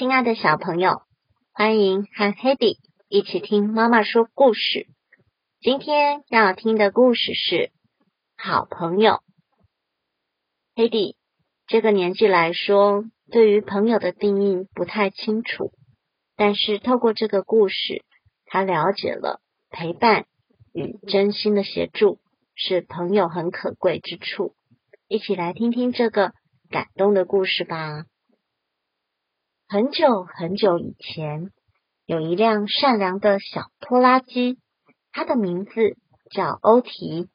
亲爱的小朋友，欢迎和 Hedy 一起听妈妈说故事。今天要听的故事是《好朋友》。Hedy 这个年纪来说，对于朋友的定义不太清楚，但是透过这个故事，他了解了陪伴与真心的协助是朋友很可贵之处。一起来听听这个感动的故事吧。很久很久以前，有一辆善良的小拖拉机，它的名字叫欧提。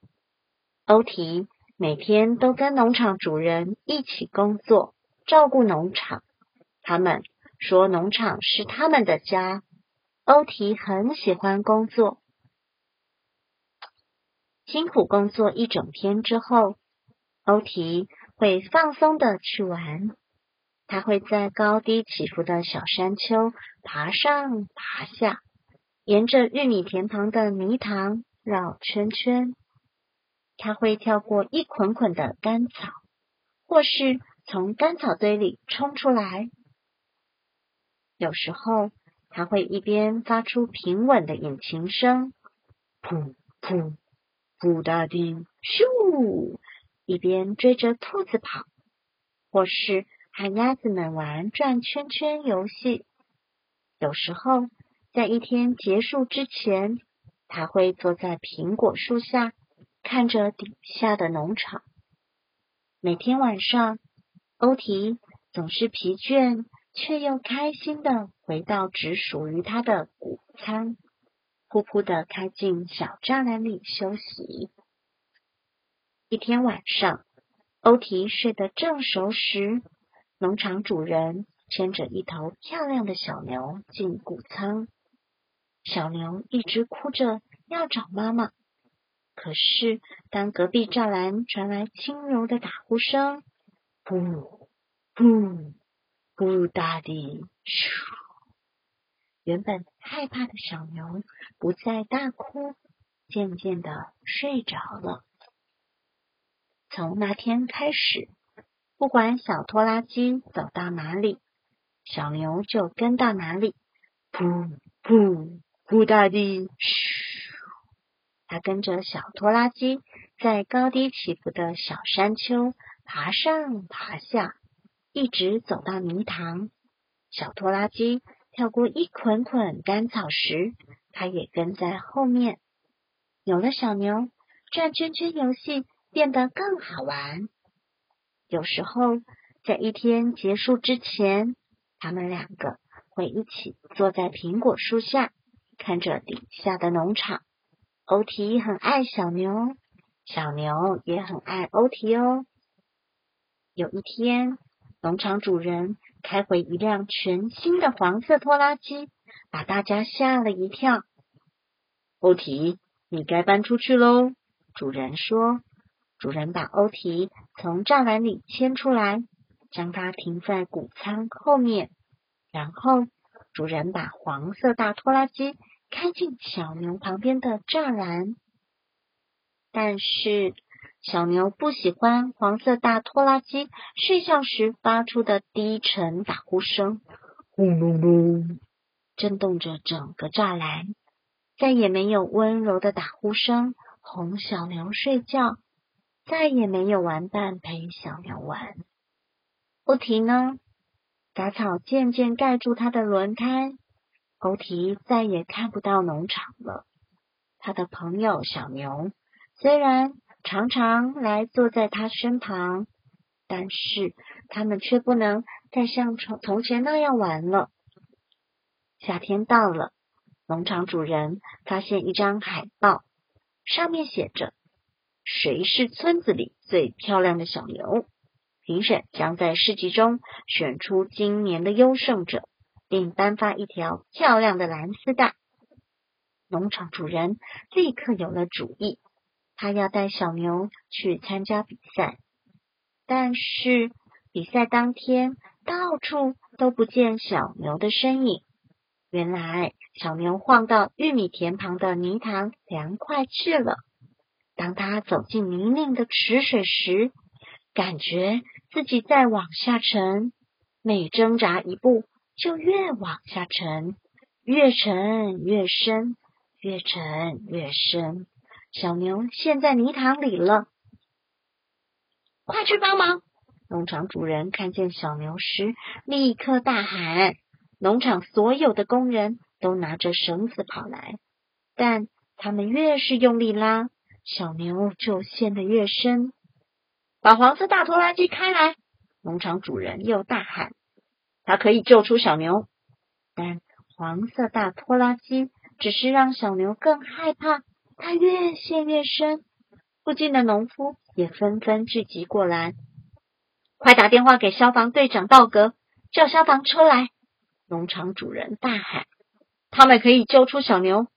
欧提每天都跟农场主人一起工作，照顾农场。他们说农场是他们的家。欧提很喜欢工作，辛苦工作一整天之后，欧提会放松的去玩。它会在高低起伏的小山丘爬上爬下，沿着玉米田旁的泥塘绕圈圈。它会跳过一捆捆的干草，或是从干草堆里冲出来。有时候，它会一边发出平稳的引擎声，噗噗噗哒叮咻，一边追着兔子跑，或是。和鸭子们玩转圈圈游戏。有时候，在一天结束之前，他会坐在苹果树下，看着底下的农场。每天晚上，欧提总是疲倦却又开心的回到只属于他的谷仓，噗噗的开进小栅栏里休息。一天晚上，欧提睡得正熟时。农场主人牵着一头漂亮的小牛进谷仓，小牛一直哭着要找妈妈。可是，当隔壁栅栏传来轻柔的打呼声，噗噗噗哒的，咻！原本害怕的小牛不再大哭，渐渐的睡着了。从那天开始。不管小拖拉机走到哪里，小牛就跟到哪里。噗噗噗大地，嘘！它跟着小拖拉机在高低起伏的小山丘爬上爬下，一直走到泥塘。小拖拉机跳过一捆捆干草时，它也跟在后面。有了小牛，转圈圈游戏变得更好玩。有时候，在一天结束之前，他们两个会一起坐在苹果树下，看着底下的农场。欧提很爱小牛，小牛也很爱欧提哦。有一天，农场主人开回一辆全新的黄色拖拉机，把大家吓了一跳。欧提，你该搬出去喽，主人说。主人把欧提从栅栏里牵出来，将它停在谷仓后面。然后，主人把黄色大拖拉机开进小牛旁边的栅栏。但是，小牛不喜欢黄色大拖拉机睡觉时发出的低沉打呼声，轰隆隆，震动着整个栅栏。再也没有温柔的打呼声哄小牛睡觉。再也没有玩伴陪小牛玩。欧提呢？杂草渐渐盖住他的轮胎，欧提再也看不到农场了。他的朋友小牛虽然常常来坐在他身旁，但是他们却不能再像从从前那样玩了。夏天到了，农场主人发现一张海报，上面写着。谁是村子里最漂亮的小牛？评审将在市集中选出今年的优胜者，并颁发一条漂亮的蓝丝带。农场主人立刻有了主意，他要带小牛去参加比赛。但是比赛当天，到处都不见小牛的身影。原来，小牛晃到玉米田旁的泥塘凉快去了。当他走进泥泞的池水时，感觉自己在往下沉，每挣扎一步就越往下沉，越沉越深，越沉越深。小牛陷在泥塘里了，快去帮忙！农场主人看见小牛时，立刻大喊。农场所有的工人都拿着绳子跑来，但他们越是用力拉，小牛就陷得越深。把黄色大拖拉机开来！农场主人又大喊：“它可以救出小牛。”但黄色大拖拉机只是让小牛更害怕，它越陷越深。附近的农夫也纷纷聚集过来：“快打电话给消防队长道格，叫消防车来！”农场主人大喊：“他们可以救出小牛。”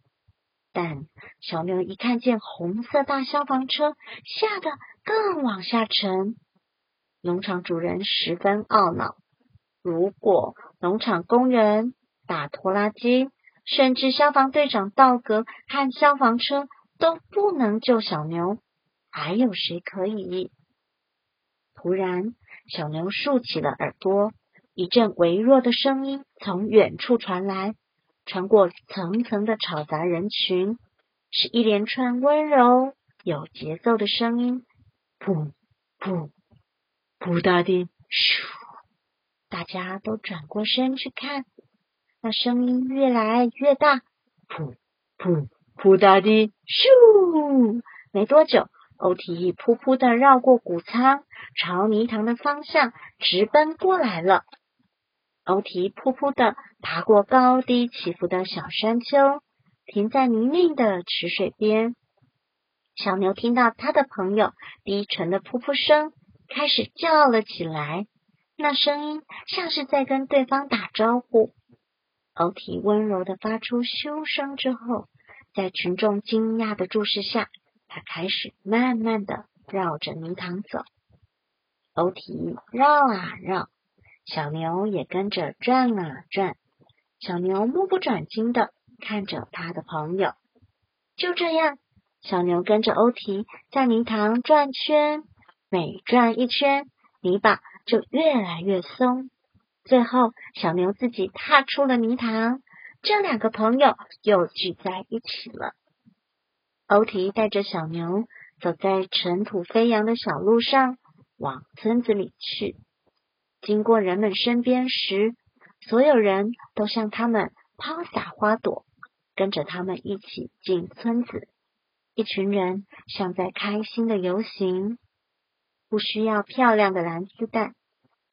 但小牛一看见红色大消防车，吓得更往下沉。农场主人十分懊恼：如果农场工人、打拖拉机，甚至消防队长道格和消防车都不能救小牛，还有谁可以？突然，小牛竖起了耳朵。一阵微弱的声音从远处传来，穿过层层的吵杂人群，是一连串温柔有节奏的声音。噗噗噗大地，咻！大家都转过身去看，那声音越来越大。噗噗噗大地，咻！没多久，欧提噗噗的绕过谷仓，朝泥塘的方向直奔过来了。欧提噗噗的爬过高低起伏的小山丘，停在泥泞的池水边。小牛听到他的朋友低沉的噗噗声，开始叫了起来。那声音像是在跟对方打招呼。欧提温柔的发出咻声之后，在群众惊讶的注视下，他开始慢慢的绕着泥塘走。欧提绕啊绕。小牛也跟着转啊转，小牛目不转睛的看着他的朋友。就这样，小牛跟着欧提在泥塘转圈，每转一圈，泥巴就越来越松。最后，小牛自己踏出了泥塘，这两个朋友又聚在一起了。欧提带着小牛走在尘土飞扬的小路上，往村子里去。经过人们身边时，所有人都向他们抛洒花朵，跟着他们一起进村子。一群人像在开心的游行，不需要漂亮的蓝丝带。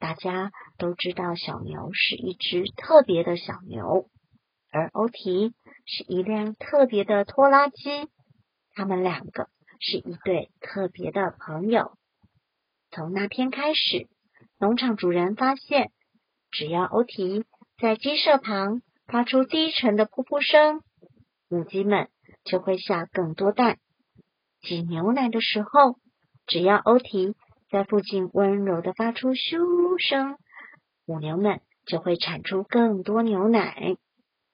大家都知道小牛是一只特别的小牛，而欧提是一辆特别的拖拉机。他们两个是一对特别的朋友。从那天开始。农场主人发现，只要欧提在鸡舍旁发出低沉的噗噗声，母鸡们就会下更多蛋。挤牛奶的时候，只要欧提在附近温柔的发出咻声，母牛们就会产出更多牛奶。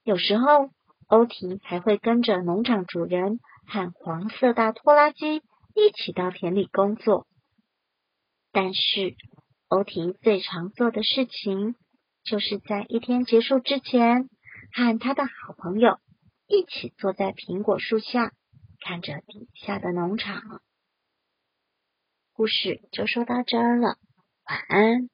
有时候，欧提还会跟着农场主人和黄色大拖拉机一起到田里工作。但是，欧提最常做的事情，就是在一天结束之前，和他的好朋友一起坐在苹果树下，看着底下的农场。故事就说到这儿了，晚安。